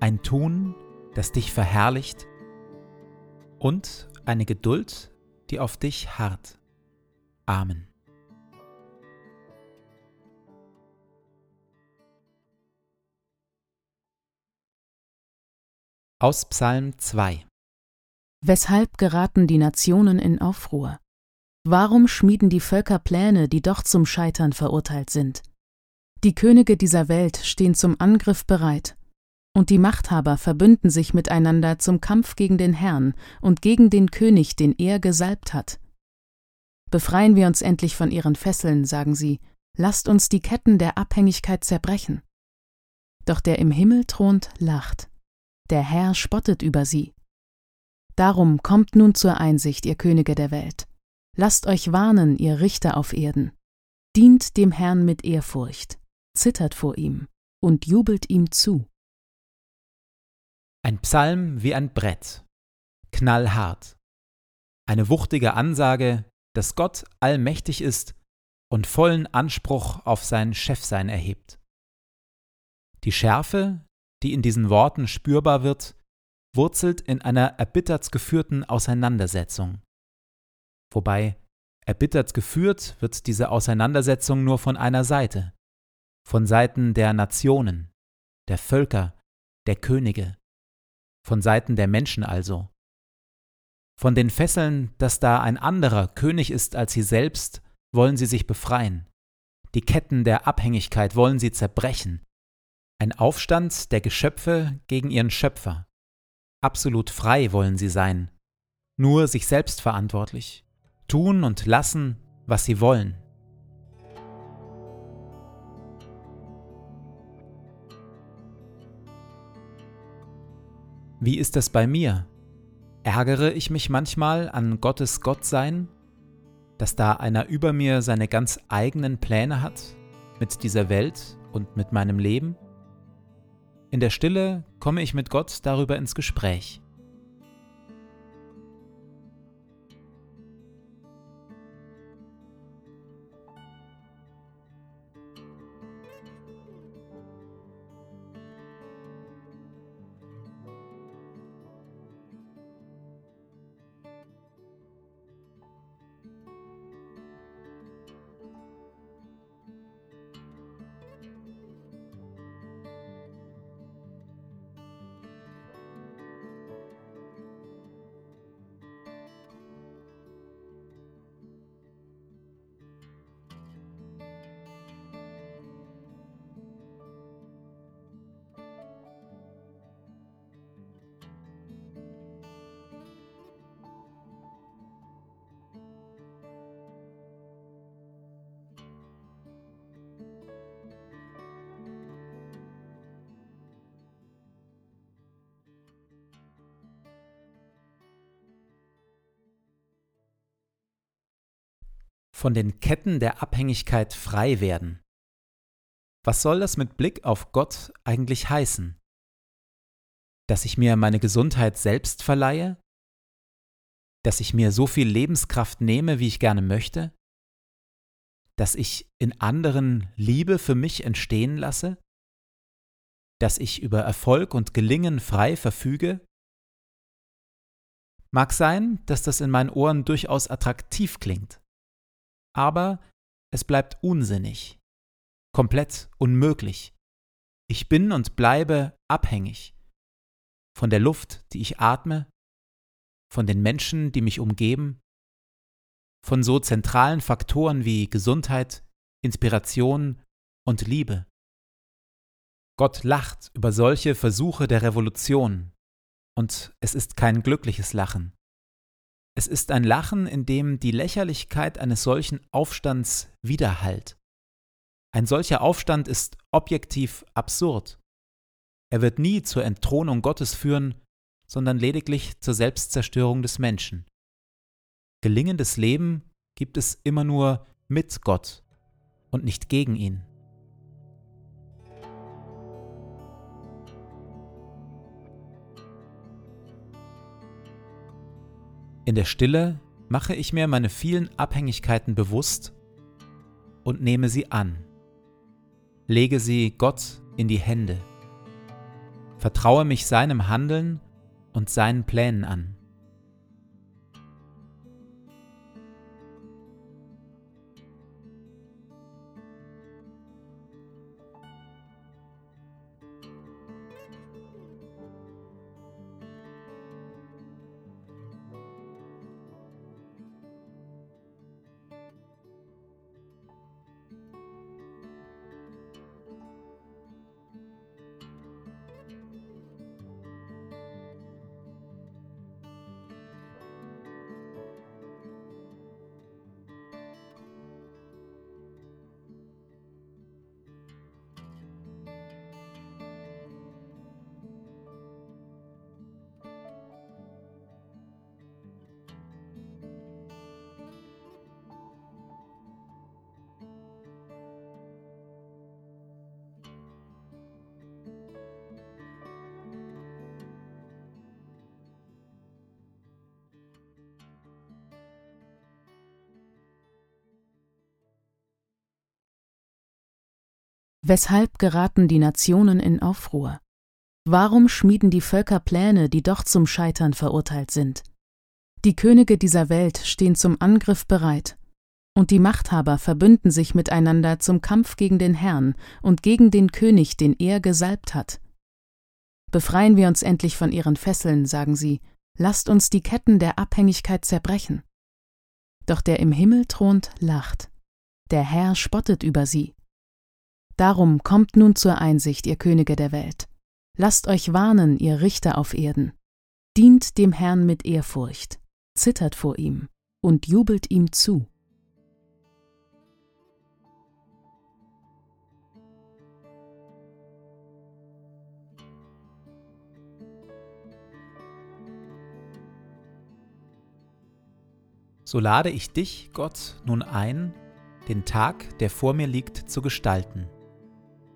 ein Tun, das dich verherrlicht und eine Geduld, die auf dich harrt. Amen. Aus Psalm 2 Weshalb geraten die Nationen in Aufruhr? Warum schmieden die Völker Pläne, die doch zum Scheitern verurteilt sind? Die Könige dieser Welt stehen zum Angriff bereit und die Machthaber verbünden sich miteinander zum Kampf gegen den Herrn und gegen den König, den er gesalbt hat. Befreien wir uns endlich von ihren Fesseln, sagen sie, lasst uns die Ketten der Abhängigkeit zerbrechen. Doch der im Himmel thront, lacht, der Herr spottet über sie. Darum kommt nun zur Einsicht, ihr Könige der Welt. Lasst euch warnen, ihr Richter auf Erden. Dient dem Herrn mit Ehrfurcht, zittert vor ihm und jubelt ihm zu. Ein Psalm wie ein Brett, knallhart. Eine wuchtige Ansage, dass Gott allmächtig ist und vollen Anspruch auf sein Chefsein erhebt. Die Schärfe, die in diesen Worten spürbar wird, wurzelt in einer erbittert geführten Auseinandersetzung. Wobei erbittert geführt wird diese Auseinandersetzung nur von einer Seite, von Seiten der Nationen, der Völker, der Könige von Seiten der Menschen also. Von den Fesseln, dass da ein anderer König ist als sie selbst, wollen sie sich befreien. Die Ketten der Abhängigkeit wollen sie zerbrechen. Ein Aufstand der Geschöpfe gegen ihren Schöpfer. Absolut frei wollen sie sein, nur sich selbst verantwortlich, tun und lassen, was sie wollen. Wie ist das bei mir? Ärgere ich mich manchmal an Gottes Gottsein, dass da einer über mir seine ganz eigenen Pläne hat mit dieser Welt und mit meinem Leben? In der Stille komme ich mit Gott darüber ins Gespräch. Von den Ketten der Abhängigkeit frei werden. Was soll das mit Blick auf Gott eigentlich heißen? Dass ich mir meine Gesundheit selbst verleihe? Dass ich mir so viel Lebenskraft nehme, wie ich gerne möchte? Dass ich in anderen Liebe für mich entstehen lasse? Dass ich über Erfolg und Gelingen frei verfüge? Mag sein, dass das in meinen Ohren durchaus attraktiv klingt, aber es bleibt unsinnig, komplett unmöglich. Ich bin und bleibe abhängig von der Luft, die ich atme, von den Menschen, die mich umgeben, von so zentralen Faktoren wie Gesundheit, Inspiration und Liebe. Gott lacht über solche Versuche der Revolution, und es ist kein glückliches Lachen. Es ist ein Lachen, in dem die Lächerlichkeit eines solchen Aufstands widerhallt. Ein solcher Aufstand ist objektiv absurd. Er wird nie zur Entthronung Gottes führen, sondern lediglich zur Selbstzerstörung des Menschen. Gelingendes Leben gibt es immer nur mit Gott und nicht gegen ihn. In der Stille mache ich mir meine vielen Abhängigkeiten bewusst und nehme sie an. Lege sie Gott in die Hände. Vertraue mich seinem Handeln und seinen Plänen an. Weshalb geraten die Nationen in Aufruhr? Warum schmieden die Völker Pläne, die doch zum Scheitern verurteilt sind? Die Könige dieser Welt stehen zum Angriff bereit, und die Machthaber verbünden sich miteinander zum Kampf gegen den Herrn und gegen den König, den er gesalbt hat. Befreien wir uns endlich von ihren Fesseln, sagen sie, lasst uns die Ketten der Abhängigkeit zerbrechen. Doch der im Himmel thront, lacht, der Herr spottet über sie. Darum kommt nun zur Einsicht, ihr Könige der Welt. Lasst euch warnen, ihr Richter auf Erden. Dient dem Herrn mit Ehrfurcht, zittert vor ihm und jubelt ihm zu. So lade ich dich, Gott, nun ein, den Tag, der vor mir liegt, zu gestalten